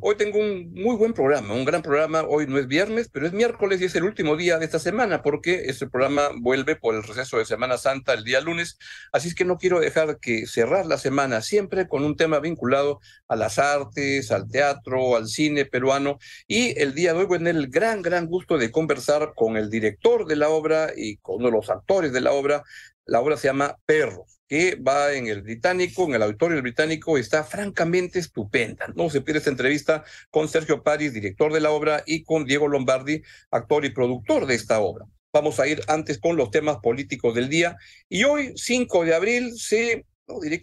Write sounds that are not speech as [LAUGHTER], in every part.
Hoy tengo un muy buen programa, un gran programa. Hoy no es viernes, pero es miércoles y es el último día de esta semana porque este programa vuelve por el receso de Semana Santa el día lunes. Así es que no quiero dejar que cerrar la semana siempre con un tema vinculado a las artes, al teatro, al cine peruano. Y el día de hoy voy a tener el gran, gran gusto de conversar con el director de la obra y con uno de los actores de la obra, la obra se llama Perros, que va en el británico, en el auditorio del británico, está francamente estupenda. No se pierde esta entrevista con Sergio París, director de la obra, y con Diego Lombardi, actor y productor de esta obra. Vamos a ir antes con los temas políticos del día. Y hoy, 5 de abril, se,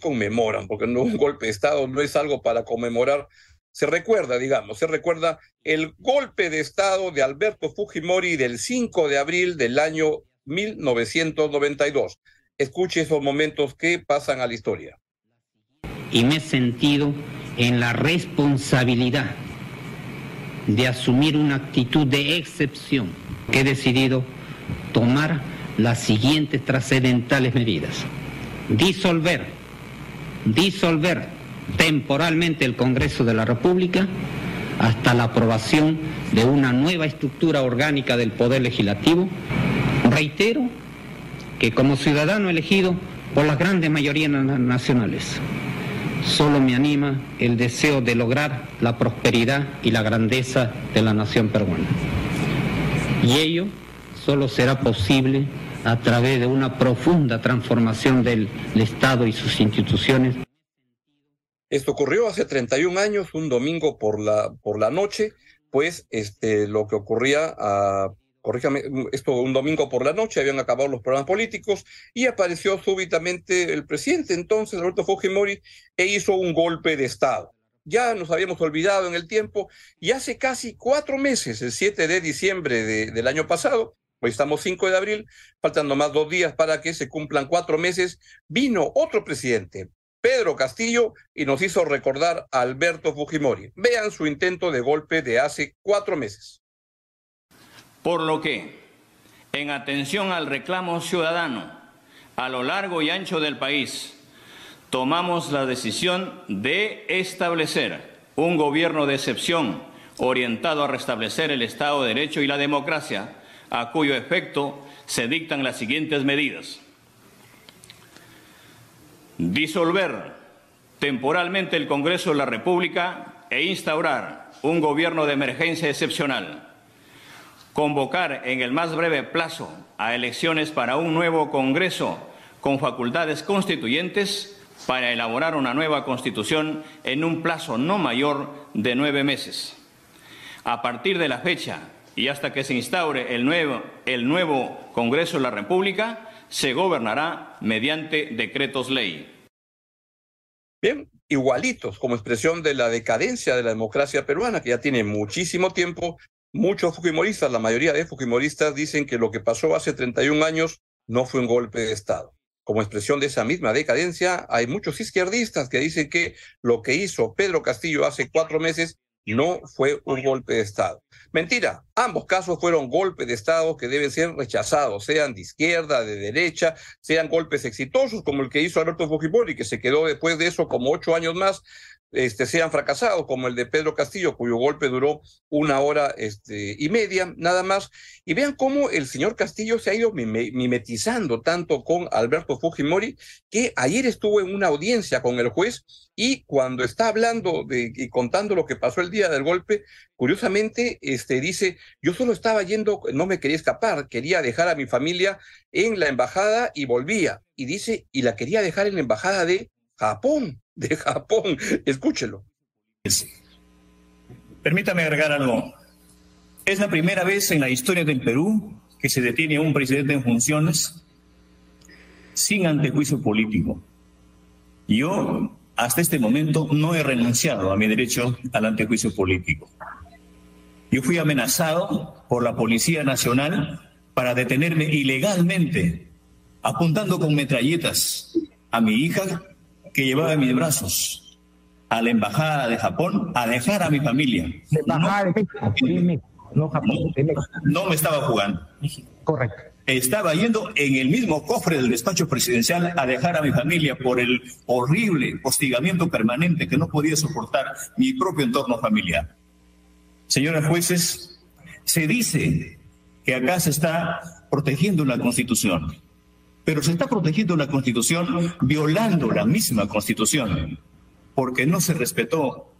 conmemoran, porque no un golpe de Estado no es algo para conmemorar, se recuerda, digamos, se recuerda el golpe de Estado de Alberto Fujimori del 5 de abril del año 1992. Escuche esos momentos que pasan a la historia. Y me he sentido en la responsabilidad de asumir una actitud de excepción que he decidido tomar las siguientes trascendentales medidas. Disolver, disolver temporalmente el Congreso de la República hasta la aprobación de una nueva estructura orgánica del Poder Legislativo Reitero que como ciudadano elegido por las grandes mayorías nacionales, solo me anima el deseo de lograr la prosperidad y la grandeza de la nación peruana. Y ello solo será posible a través de una profunda transformación del, Estado y sus instituciones. Esto ocurrió hace 31 años, un domingo por la, por la noche, pues este, lo que ocurría a corríjame, esto un domingo por la noche, habían acabado los programas políticos y apareció súbitamente el presidente entonces, Alberto Fujimori, e hizo un golpe de Estado. Ya nos habíamos olvidado en el tiempo y hace casi cuatro meses, el 7 de diciembre del año pasado, hoy estamos 5 de abril, faltando más dos días para que se cumplan cuatro meses, vino otro presidente, Pedro Castillo, y nos hizo recordar a Alberto Fujimori. Vean su intento de golpe de hace cuatro meses. Por lo que, en atención al reclamo ciudadano a lo largo y ancho del país, tomamos la decisión de establecer un gobierno de excepción orientado a restablecer el Estado de Derecho y la democracia, a cuyo efecto se dictan las siguientes medidas. Disolver temporalmente el Congreso de la República e instaurar un gobierno de emergencia excepcional convocar en el más breve plazo a elecciones para un nuevo Congreso con facultades constituyentes para elaborar una nueva Constitución en un plazo no mayor de nueve meses. A partir de la fecha y hasta que se instaure el nuevo, el nuevo Congreso de la República, se gobernará mediante decretos ley. Bien, igualitos como expresión de la decadencia de la democracia peruana, que ya tiene muchísimo tiempo Muchos fujimoristas, la mayoría de fujimoristas, dicen que lo que pasó hace 31 años no fue un golpe de Estado. Como expresión de esa misma decadencia, hay muchos izquierdistas que dicen que lo que hizo Pedro Castillo hace cuatro meses no fue un golpe de Estado. Mentira, ambos casos fueron golpes de Estado que deben ser rechazados, sean de izquierda, de derecha, sean golpes exitosos como el que hizo Alberto Fujimori, que se quedó después de eso como ocho años más este, sean fracasados, como el de Pedro Castillo, cuyo golpe duró una hora este, y media, nada más. Y vean cómo el señor Castillo se ha ido mimetizando tanto con Alberto Fujimori, que ayer estuvo en una audiencia con el juez y cuando está hablando de, y contando lo que pasó el día del golpe, curiosamente este, dice, yo solo estaba yendo, no me quería escapar, quería dejar a mi familia en la embajada y volvía. Y dice, y la quería dejar en la embajada de Japón de Japón. Escúchelo. Permítame agregar algo. Es la primera vez en la historia del Perú que se detiene a un presidente en funciones sin antejuicio político. Yo, hasta este momento, no he renunciado a mi derecho al antejuicio político. Yo fui amenazado por la Policía Nacional para detenerme ilegalmente, apuntando con metralletas a mi hija que llevaba en mis brazos a la embajada de Japón a dejar a mi familia. no Japón, No me estaba jugando. Correcto. Estaba yendo en el mismo cofre del despacho presidencial a dejar a mi familia por el horrible hostigamiento permanente que no podía soportar mi propio entorno familiar. Señores jueces, se dice que acá se está protegiendo la Constitución, pero se está protegiendo la Constitución violando la misma Constitución, porque no se respetó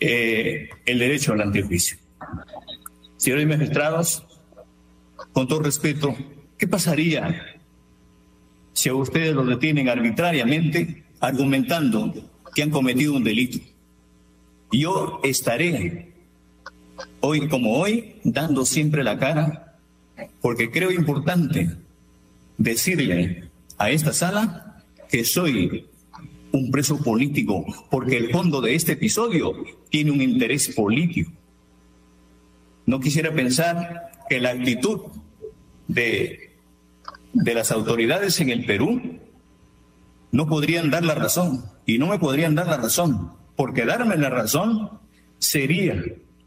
eh, el derecho al antejuicio. Señores magistrados, con todo respeto, ¿qué pasaría si ustedes los detienen arbitrariamente argumentando que han cometido un delito? Yo estaré hoy como hoy dando siempre la cara porque creo importante decirle a esta sala que soy un preso político porque el fondo de este episodio tiene un interés político. No quisiera pensar que la actitud de, de las autoridades en el Perú no podrían dar la razón y no me podrían dar la razón, porque darme la razón sería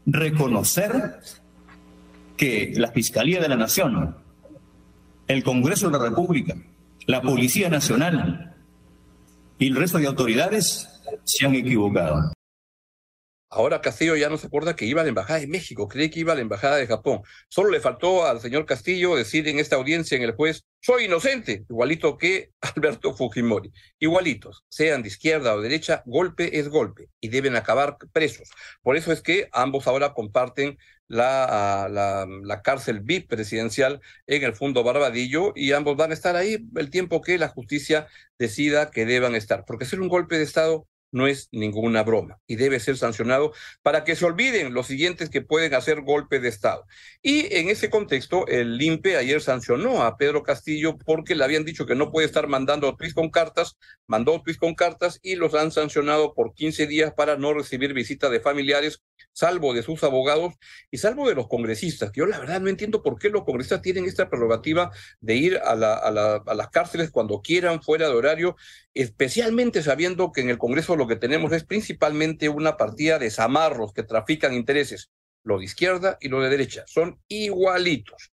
reconocer que la Fiscalía de la Nación, el Congreso de la República, la Policía Nacional y el resto de autoridades se han equivocado. Ahora Castillo ya no se acuerda que iba a la Embajada de México, cree que iba a la Embajada de Japón. Solo le faltó al señor Castillo decir en esta audiencia en el juez, soy inocente, igualito que [LAUGHS] Alberto Fujimori. Igualitos, sean de izquierda o derecha, golpe es golpe y deben acabar presos. Por eso es que ambos ahora comparten la, la, cárcel VIP presidencial en el Fondo Barbadillo y ambos van a estar ahí el tiempo que la justicia decida que deban estar. Porque ser un golpe de Estado no es ninguna broma y debe ser sancionado para que se olviden los siguientes que pueden hacer golpe de Estado. Y en ese contexto, el INPE ayer sancionó a Pedro Castillo porque le habían dicho que no puede estar mandando tweets con cartas, mandó tweets con cartas y los han sancionado por 15 días para no recibir visita de familiares salvo de sus abogados y salvo de los congresistas, yo la verdad no entiendo por qué los congresistas tienen esta prerrogativa de ir a, la, a, la, las cárceles cuando quieran, fuera de horario, especialmente sabiendo que en el Congreso lo que tenemos es principalmente una partida de zamarros que trafican intereses, lo de izquierda y lo de derecha, son igualitos.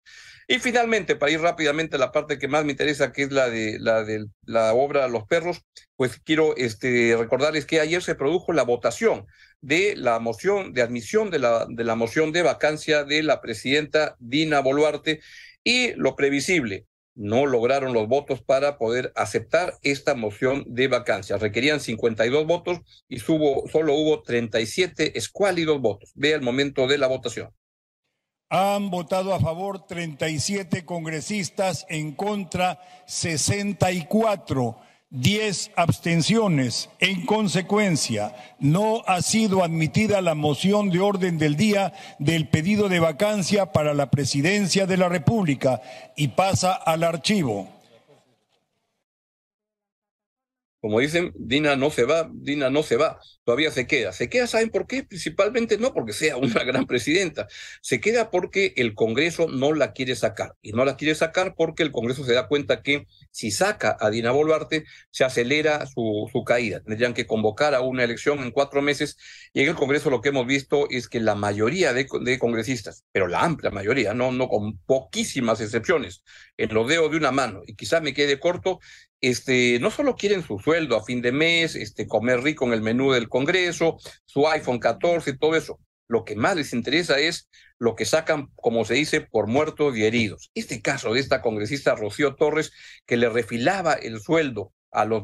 Y finalmente, para ir rápidamente a la parte que más me interesa, que es la de la, de obra Los Perros, pues quiero este, recordarles que ayer se produjo la votación de la moción de admisión de la, de la moción de vacancia de la presidenta Dina Boluarte y lo previsible, no lograron los votos para poder aceptar esta moción de vacancia. Requerían 52 votos y solo hubo 37 escuálidos votos. Vea el momento de la votación. Han votado a favor 37 congresistas, en contra 64, 10 abstenciones. En consecuencia, no ha sido admitida la moción de orden del día del pedido de vacancia para la presidencia de la República y pasa al archivo. Como dicen, Dina no se va, Dina no se va, todavía se queda. Se queda, ¿saben por qué? Principalmente no porque sea una [LAUGHS] gran presidenta, se queda porque el Congreso no la quiere sacar. Y no la quiere sacar porque el Congreso se da cuenta que si saca a Dina Boluarte, se acelera su, su caída. Tendrían que convocar a una elección en cuatro meses. Y en el Congreso lo que hemos visto es que la mayoría de, de congresistas, pero la amplia mayoría, no, no con poquísimas excepciones, en lo dedo de una mano, y quizá me quede corto, este, no solo quieren su sueldo a fin de mes, este, comer rico en el menú del Congreso, su iPhone 14 y todo eso. Lo que más les interesa es lo que sacan, como se dice, por muertos y heridos. Este caso de esta congresista Rocío Torres, que le refilaba el sueldo a los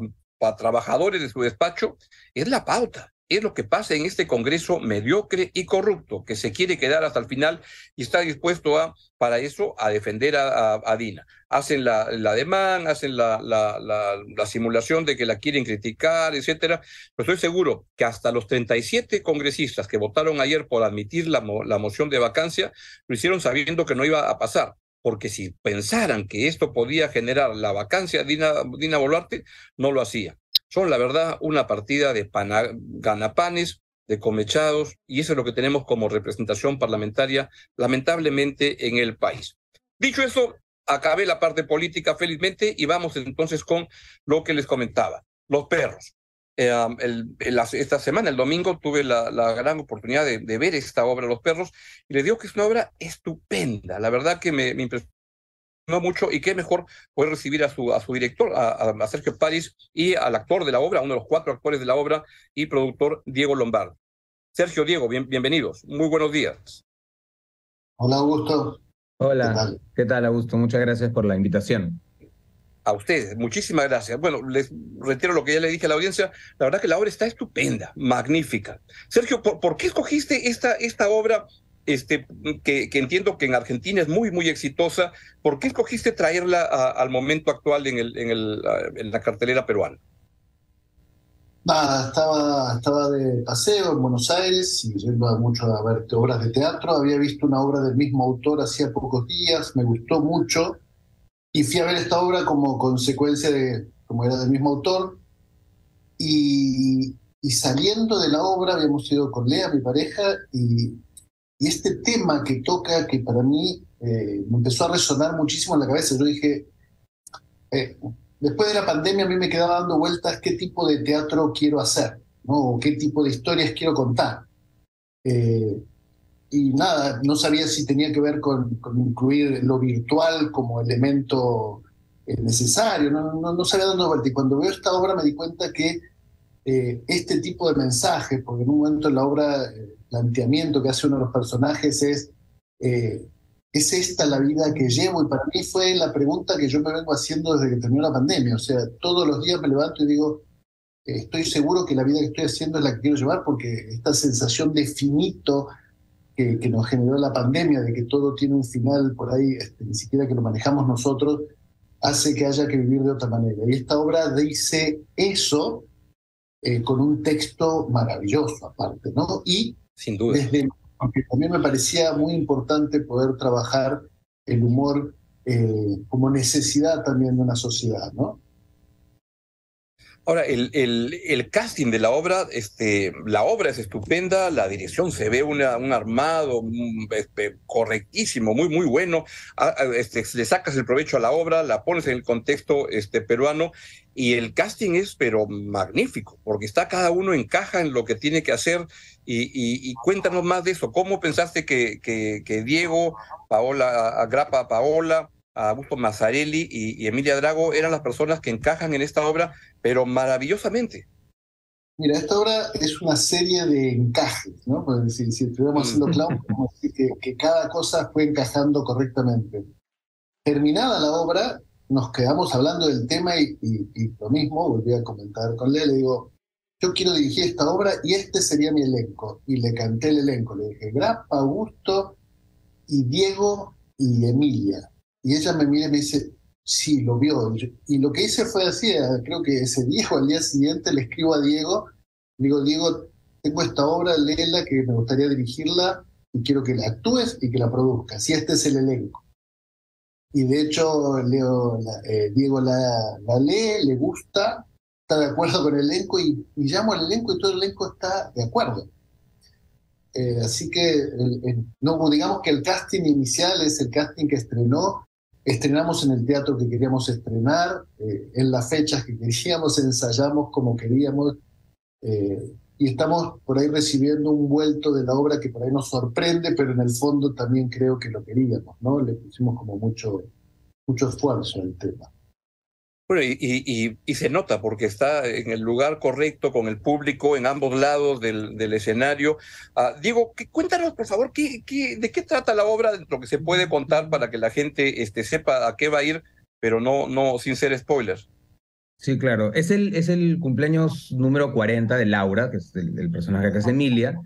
trabajadores de su despacho, es la pauta es lo que pasa en este Congreso mediocre y corrupto, que se quiere quedar hasta el final y está dispuesto a, para eso, a defender a, Dina. Hacen la, demanda, hacen la, simulación de que la quieren criticar, etcétera. Pero estoy seguro que hasta los 37 congresistas que votaron ayer por admitir la, la moción de vacancia, lo hicieron sabiendo que no iba a pasar porque si pensaran que esto podía generar la vacancia de Dina, Dina Boluarte, no lo hacía son la verdad una partida de ganapanes, de comechados, y eso es lo que tenemos como representación parlamentaria, lamentablemente, en el país. Dicho eso, acabé la parte política felizmente y vamos entonces con lo que les comentaba, los perros. esta semana, el domingo, tuve la, gran oportunidad de, ver esta obra, Los Perros, y le digo que es una obra estupenda. La verdad que me, impresionó mucho y qué mejor poder recibir a su, a su director, a, Sergio París, y al actor de la obra, uno de los cuatro actores de la obra, y productor Diego Lombard. Sergio, Diego, bienvenidos. Muy buenos días. Hola, Augusto. Hola, ¿qué tal, Augusto? Muchas gracias por la invitación a ustedes. Muchísimas gracias. Bueno, les retiro lo que ya le dije a la audiencia. La verdad que la obra está estupenda, magnífica. Sergio, ¿por, qué escogiste esta, esta obra este, que, que, entiendo que en Argentina es muy, muy exitosa? ¿Por qué escogiste traerla al momento actual en, el, en, el, en la cartelera peruana? Nada, estaba, estaba de paseo en Buenos Aires y yendo mucho a ver obras de teatro. Había visto una obra del mismo autor hacía pocos días, me gustó mucho y fui a ver esta obra como consecuencia de, como era del mismo autor, y, y saliendo de la obra habíamos ido con Lea, mi pareja, y, y este tema que toca, que para mí eh, me empezó a resonar muchísimo en la cabeza, yo dije, eh, después de la pandemia a mí me quedaba dando vueltas qué tipo de teatro quiero hacer, ¿no? o qué tipo de historias quiero contar. Eh, y nada, no sabía si tenía que ver con, incluir lo virtual como elemento eh, necesario, no, no, no, sabía dónde vuelta. Y cuando veo esta obra me di cuenta que eh, este tipo de mensajes, porque en un momento en la obra el planteamiento que hace uno de los personajes es, eh, ¿es esta la vida que llevo? Y para mí fue la pregunta que yo me vengo haciendo desde que terminó la pandemia. O sea, todos los días me levanto y digo, estoy seguro que la vida que estoy haciendo es la que quiero llevar porque esta sensación de finito, que, nos generó la pandemia, de que todo tiene un final por ahí, este, ni siquiera que lo manejamos nosotros, hace que haya que vivir de otra manera. Y esta obra dice eso eh, con un texto maravilloso aparte, ¿no? Y sin duda. Desde, aunque también me parecía muy importante poder trabajar el humor eh, como necesidad también de una sociedad, ¿no? Ahora, el, casting de la obra, este, la obra es estupenda, la dirección se ve una, un armado este, correctísimo, muy, muy bueno. Este, le sacas el provecho a la obra, la pones en el contexto este, peruano y el casting es, pero magnífico, porque está cada uno encaja en lo que tiene que hacer. Y, cuéntanos más de eso. ¿Cómo pensaste que, que, que Diego, Paola, Agrapa, Paola, Augusto Mazzarelli y, Emilia Drago eran las personas que encajan en esta obra, pero maravillosamente. Mira, esta obra es una serie de encajes, ¿no? Pues si, si estuviéramos haciendo mm. clown, [LAUGHS] que, que cada cosa fue encajando correctamente. Terminada la obra, nos quedamos hablando del tema y, lo mismo, volví a comentar con Lea, le digo, yo quiero dirigir esta obra y este sería mi elenco. Y le canté el elenco, le dije, Grappa, Augusto y Diego y Emilia. Y ella me mira y me dice, sí, lo vio. Y lo que hice fue así, eh, creo que ese día o al día siguiente le escribo a Diego, digo, Diego, tengo esta obra, léela, que me gustaría dirigirla y quiero que la actúes y que la produzcas. Y este es el elenco. Y de hecho, Leo, eh, Diego la, lee, le gusta, está de acuerdo con el elenco y, llamo al elenco y todo el elenco está de acuerdo. Eh, así que, no digamos que el casting inicial es el casting que estrenó Estrenamos en el teatro que queríamos estrenar, eh, en las fechas que queríamos, ensayamos como queríamos eh, y estamos por ahí recibiendo un vuelto de la obra que por ahí nos sorprende, pero en el fondo también creo que lo queríamos, ¿no? Le pusimos como mucho, mucho esfuerzo al tema. Bueno, y, y, se nota porque está en el lugar correcto, con el público en ambos lados del, escenario. Ah, Diego, cuéntanos, por favor, ¿qué, de qué trata la obra, lo que se puede contar para que la gente este, sepa a qué va a ir, pero no, sin ser spoilers. Sí, claro. Es el, es el cumpleaños número 40 de Laura, que es el, personaje que es Emilia,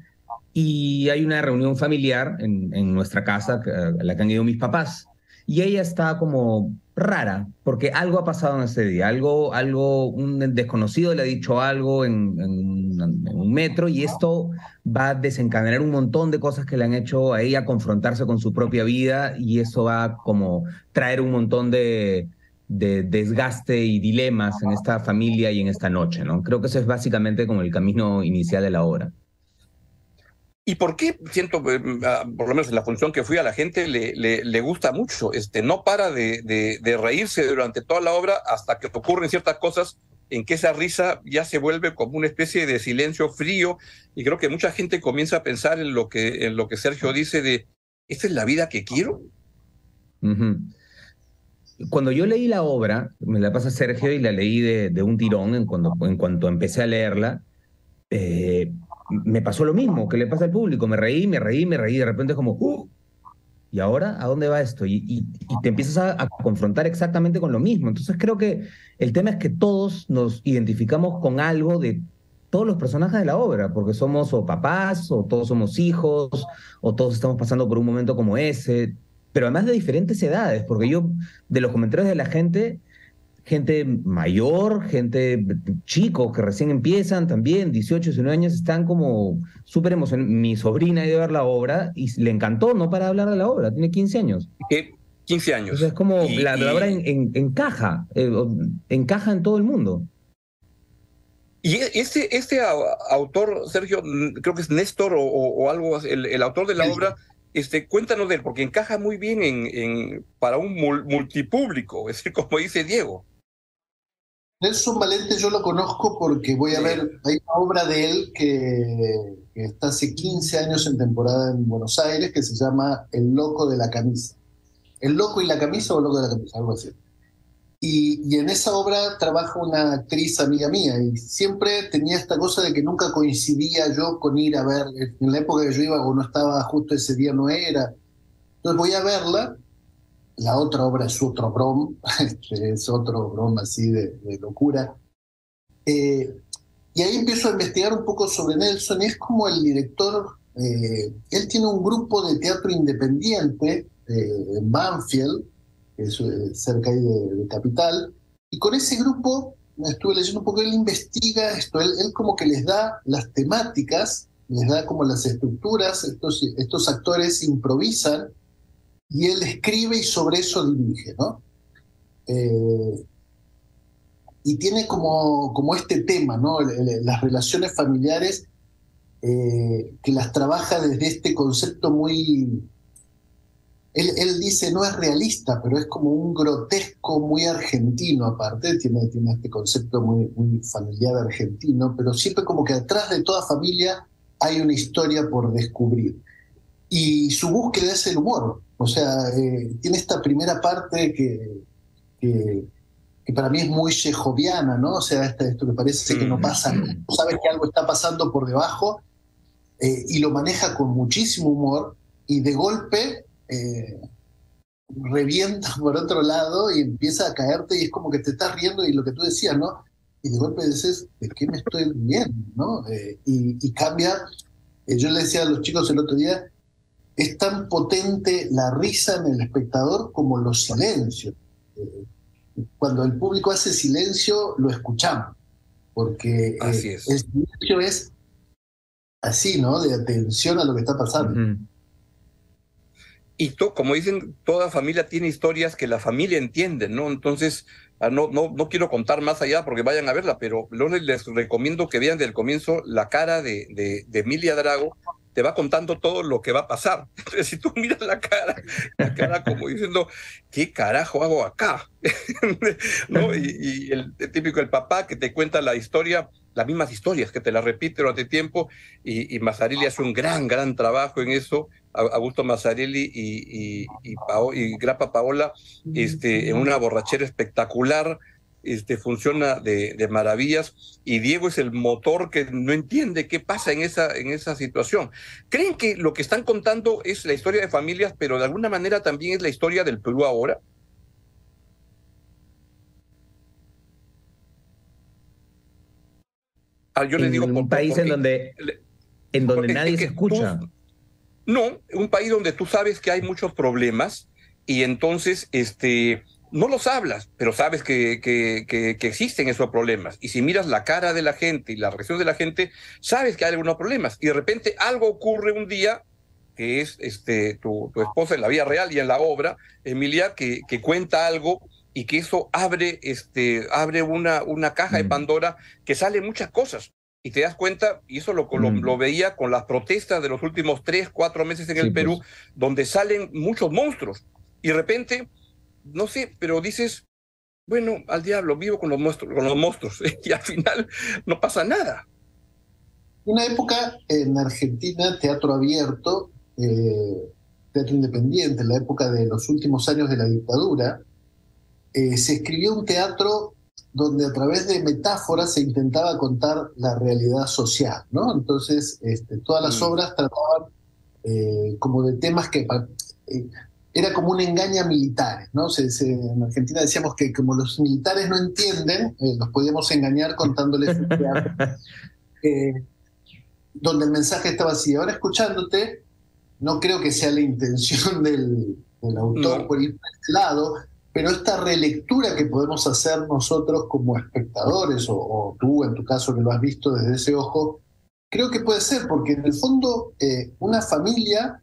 y hay una reunión familiar en, en nuestra casa a la que han ido mis papás. Y ella está como rara, porque algo ha pasado en ese día, algo, algo, un desconocido le ha dicho algo en, un metro y esto va a desencadenar un montón de cosas que le han hecho a ella confrontarse con su propia vida y eso va como traer un montón de, de desgaste y dilemas en esta familia y en esta noche, ¿no? Creo que eso es básicamente como el camino inicial de la obra. ¿Y por qué siento, eh, ah, por lo menos en la función que fui a la gente, le, le, gusta mucho? Este, no para de, de, reírse durante toda la obra hasta que ocurren ciertas cosas en que esa risa ya se vuelve como una especie de silencio frío y creo que mucha gente comienza a pensar en lo que, en lo que Sergio dice de, ¿esta es la vida que quiero? Cuando yo leí la obra, me la pasa Sergio y la leí de, un tirón en, cuando, en cuanto empecé a leerla, eh, me pasó lo mismo que le pasa al público, me reí, me reí, me reí, de repente es como, uh, ¿y ahora a dónde va esto? Y, te empiezas a, confrontar exactamente con lo mismo. Entonces creo que el tema es que todos nos identificamos con algo de todos los personajes de la obra, porque somos o papás, o todos somos hijos, o todos estamos pasando por un momento como ese, pero además de diferentes edades, porque yo de los comentarios de la gente gente mayor, gente chicos que recién empiezan también, 18, 19 años, están como súper emocionados. Mi sobrina ha ido a ver la obra y le encantó, no para hablar de la obra, tiene 15 años. ¿Qué? 15 años. es como la, obra en, encaja, eh, encaja en todo el mundo. Y e, este, este autor, Sergio, creo que es Néstor o, algo, el, el, autor de la obra, este, cuéntanos de él, porque encaja muy bien en, en, para un multipúblico, [LAUGHS] es decir, como dice Diego. Nelson Valente yo lo conozco porque voy a ver, hay una obra de él que, está hace 15 años en temporada en Buenos Aires que se llama El Loco de la Camisa. El Loco y la Camisa o El Loco de la Camisa, algo así. Y, en esa obra trabaja una actriz amiga mía y siempre tenía esta cosa de que nunca coincidía yo con ir a ver, en la época que yo iba o no estaba justo ese día, no era. Entonces voy a verla la otra obra es otro brom, [LAUGHS] es otro brom así de, locura. Eh, y ahí empiezo a investigar un poco sobre Nelson, es como el director, eh, él tiene un grupo de teatro independiente eh, en Banfield, que es cerca ahí de, Capital, y con ese grupo, estuve leyendo un poco, él investiga esto, él, como que les da las temáticas, les da como las estructuras, estos actores improvisan, y él escribe y sobre eso dirige, ¿no? Eh, y tiene como, como este tema, ¿no? Las relaciones familiares eh, que las trabaja desde este concepto muy... Él, dice, no es realista, pero es como un grotesco muy argentino aparte, tiene, tiene este concepto muy, muy familiar argentino, pero siempre como que atrás de toda familia hay una historia por descubrir. Y su búsqueda es el humor, o sea, eh, tiene esta primera parte que, que, para mí es muy chejoviana, ¿no? O sea, esto que parece que no pasa, sabes que algo está pasando por debajo, eh, y lo maneja con muchísimo humor, y de golpe eh, revienta [LAUGHS] por otro lado y empieza a caerte, y es como que te estás riendo, y lo que tú decías, ¿no? Y de golpe dices, ¿de qué me estoy riendo? ¿no? y, y, cambia. yo le decía a los chicos el otro día, es tan potente la risa en el espectador como los silencios. Cuando el público hace silencio, lo escuchamos, porque eh, el silencio es así, ¿no? De atención a lo que está pasando. Y como dicen, toda familia tiene historias que la familia entiende, ¿no? Entonces, ah, no, no, no quiero contar más allá porque vayan a verla, pero les recomiendo que vean desde el comienzo la cara de, de, de Emilia Drago, te va contando todo lo que va a pasar. [LAUGHS] Si tú miras la cara, la cara como diciendo, ¿qué carajo hago acá? [LAUGHS] ¿No? Y, el, típico el papá que te cuenta la historia, las mismas historias, que te las repite durante tiempo, y, y Mazzarelli hace un gran, gran trabajo en eso, Augusto Mazzarelli y, y, y, Grapa Paola, este, en una borrachera espectacular, este, funciona de, maravillas y Diego es el motor que no entiende qué pasa en esa, en esa situación. ¿Creen que lo que están contando es la historia de familias, pero de alguna manera también es la historia del Perú ahora? Ah, yo digo un país en donde, en donde nadie se escucha. no, un país donde tú sabes que hay muchos problemas y entonces este no los hablas, pero sabes que, que, que, existen esos problemas. Y si miras la cara de la gente y la reacción de la gente, sabes que hay algunos problemas. Y de repente algo ocurre un día, que es este, tu, tu esposa en la vida real y en la obra, Emilia, que, que cuenta algo y que eso abre, este, abre una, una caja de mm. Pandora que sale muchas cosas. Y te das cuenta, y eso lo, lo, mm. veía con las protestas de los últimos tres, cuatro meses en el Perú, pues. donde salen muchos monstruos. Y de repente no sé, pero dices, bueno, al diablo, vivo con los monstruos, con los monstruos [LAUGHS] y al final no pasa nada. Una época en Argentina, teatro abierto, eh, teatro independiente, en la época de los últimos años de la dictadura, eh, se escribió un teatro donde a través de metáforas se intentaba contar la realidad social, ¿no? Entonces, este, todas las mm. obras trataban eh, como de temas que era como una engaña militar, ¿no? en Argentina decíamos que como los militares no entienden, los podíamos engañar contándoles un teatro. [LAUGHS] donde el mensaje estaba así. Ahora escuchándote, no creo que sea la intención del, autor por ir por este lado, pero esta relectura que podemos hacer nosotros como espectadores, o, tú en tu caso que lo has visto desde ese ojo, creo que puede ser, porque en el fondo eh, una familia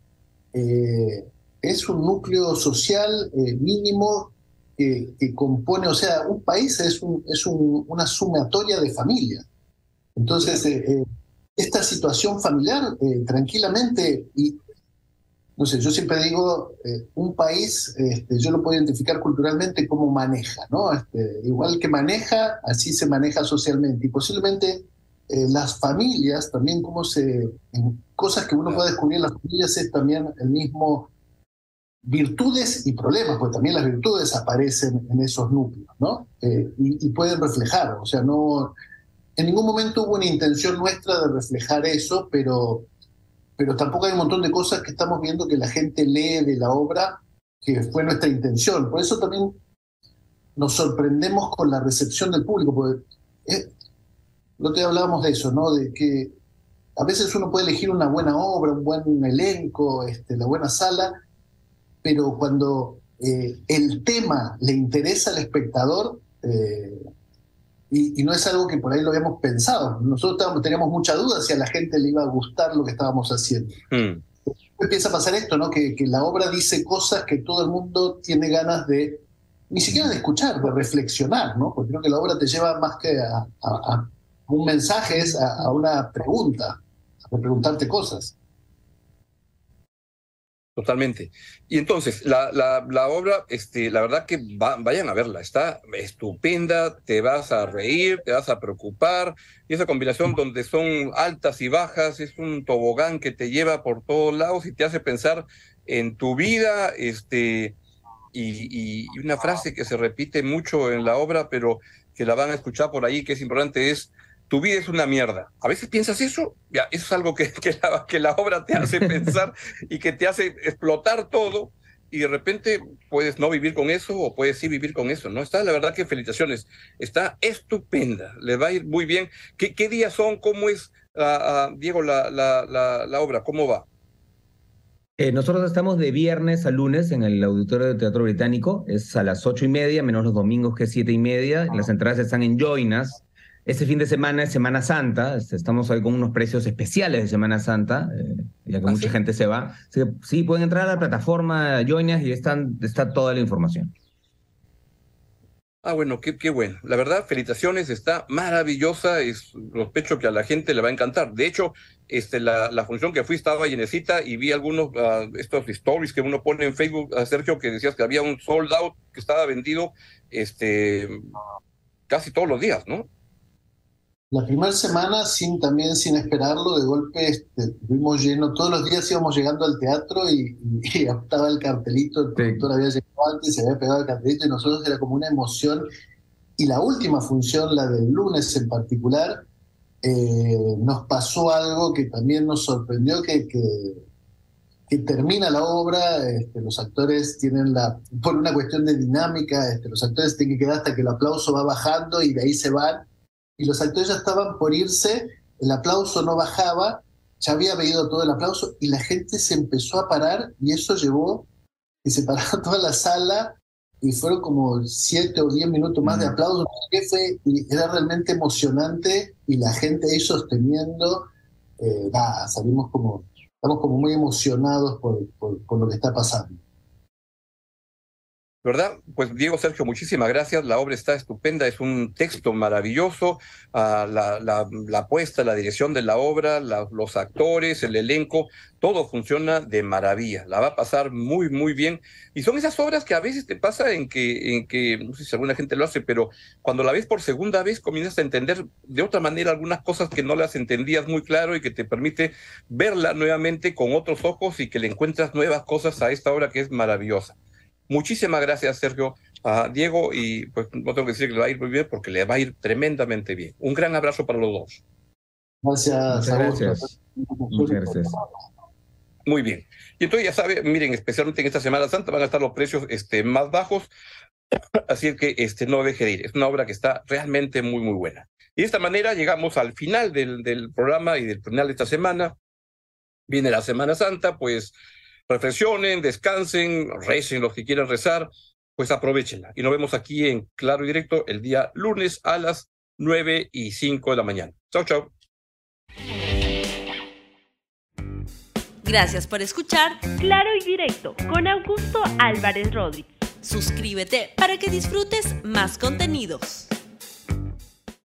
eh, es un núcleo social eh, mínimo que, compone, o sea, un país es, un, es una sumatoria de familias. Entonces, esta situación familiar eh, tranquilamente y no sé, yo siempre digo, eh, un país, este, yo lo puedo identificar culturalmente como maneja, ¿no? Este, igual que maneja, así se maneja socialmente. Y posiblemente eh, las familias, también como se, en cosas que uno puede descubrir en las familias es también el mismo virtudes y problemas, porque también las virtudes aparecen en esos núcleos, ¿no? y, y, pueden reflejar, o sea, no, en ningún momento hubo una intención nuestra de reflejar eso, pero, pero tampoco hay un montón de cosas que estamos viendo que la gente lee de la obra que fue nuestra intención. Por eso también nos sorprendemos con la recepción del público, porque eh, no te hablábamos de eso, ¿no? De que a veces uno puede elegir una buena obra, un buen elenco, este, la buena sala, pero cuando eh, el tema le interesa al espectador, eh, y, no es algo que por ahí lo habíamos pensado. Nosotros teníamos mucha duda si a la gente le iba a gustar lo que estábamos haciendo. Mm. Empieza a pasar esto, ¿no? Que, la obra dice cosas que todo el mundo tiene ganas de, ni siquiera de escuchar, de reflexionar, ¿no? Porque creo que la obra te lleva más que a, un mensaje, es a, una pregunta, a preguntarte cosas. Totalmente. Y entonces, la, la, obra, este, la verdad que vayan a verla, está estupenda, te vas a reír, te vas a preocupar, y esa combinación donde son altas y bajas, es un tobogán que te lleva por todos lados y te hace pensar en tu vida, este, y, y una frase que se repite mucho en la obra, pero que la van a escuchar por ahí, que es importante, es tu vida es una mierda. A veces piensas eso, ya, eso es algo que, [LAUGHS] que, la, que la obra te hace [LAUGHS] pensar y que te hace explotar todo y de repente puedes no vivir con eso o puedes sí vivir con eso, ¿no? Está, la verdad que felicitaciones, está estupenda, le va a ir muy bien. ¿Qué, qué días son? ¿Cómo es, ah, ah, Diego, la, la, la, obra? ¿Cómo va? Eh, nosotros estamos de viernes a lunes en el Auditorio de Teatro Británico, es a las ocho y media, menos los domingos que es siete y media. Las entradas están en Joinas, este fin de semana es Semana Santa, este, estamos hoy con unos precios especiales de Semana Santa, eh, ya que ¿Ah, mucha gente se va. sí, pueden entrar a la plataforma Joinas y están, está toda la información. Ah, bueno, qué, qué, bueno. La verdad, felicitaciones, está maravillosa y sospecho que a la gente le va a encantar. De hecho, este, la, la función que fui estaba llenecita y vi algunos uh, estos stories que uno pone en Facebook, a Sergio, que decías que había un sold out que estaba vendido este, casi todos los días, ¿no? La primera semana, sin, también sin esperarlo, de golpe este, estuvimos llenos, todos los días íbamos llegando al teatro y, estaba el cartelito, el productor había llegado antes, se había pegado el cartelito y nosotros era como una emoción. Y la última función, la del lunes en particular, eh, nos pasó algo que también nos sorprendió, que, que, termina la obra, este, los actores tienen la, por una cuestión de dinámica, este, los actores tienen que quedar hasta que el aplauso va bajando y de ahí se van y los actores ya estaban por irse, el aplauso no bajaba, ya había veído todo el aplauso y la gente se empezó a parar y eso llevó que se [LAUGHS] parara toda la sala y fueron como siete o diez minutos más de aplauso. y era realmente emocionante y la gente ahí sosteniendo, eh, salimos como, estamos como muy emocionados por, por, por lo que está pasando. ¿Verdad? Pues Diego Sergio, muchísimas gracias. La obra está estupenda, es un texto maravilloso. Ah, la, la, la, puesta, la dirección de la obra, los actores, el elenco, todo funciona de maravilla. La va a pasar muy, muy bien. Y son esas obras que a veces te pasa en que, en que, no sé si alguna gente lo hace, pero cuando la ves por segunda vez comienzas a entender de otra manera algunas cosas que no las entendías muy claro y que te permite verla nuevamente con otros ojos y que le encuentras nuevas cosas a esta obra que es maravillosa. Muchísimas gracias, Sergio, a Diego, y pues no tengo que decir que le va a ir muy bien porque le va a ir tremendamente bien. Un gran abrazo para los dos. Gracias. gracias. Muchas gracias. Muy bien. Y entonces ya saben, miren, especialmente en esta Semana Santa van a estar los precios este, más bajos, [CLEARS THROAT] así que este, no deje de ir. Es una obra que está realmente muy, muy buena. Y de esta manera llegamos al final del, del programa y del final de esta semana. Viene la Semana Santa, pues reflexionen, descansen, recen los que quieran rezar, pues aprovechenla. Y nos vemos aquí en Claro y Directo el día lunes a las 9 y 5 de la mañana. Chao, chao. Gracias por escuchar Claro y Directo con Augusto Álvarez Rodríguez. Suscríbete para que disfrutes más contenidos.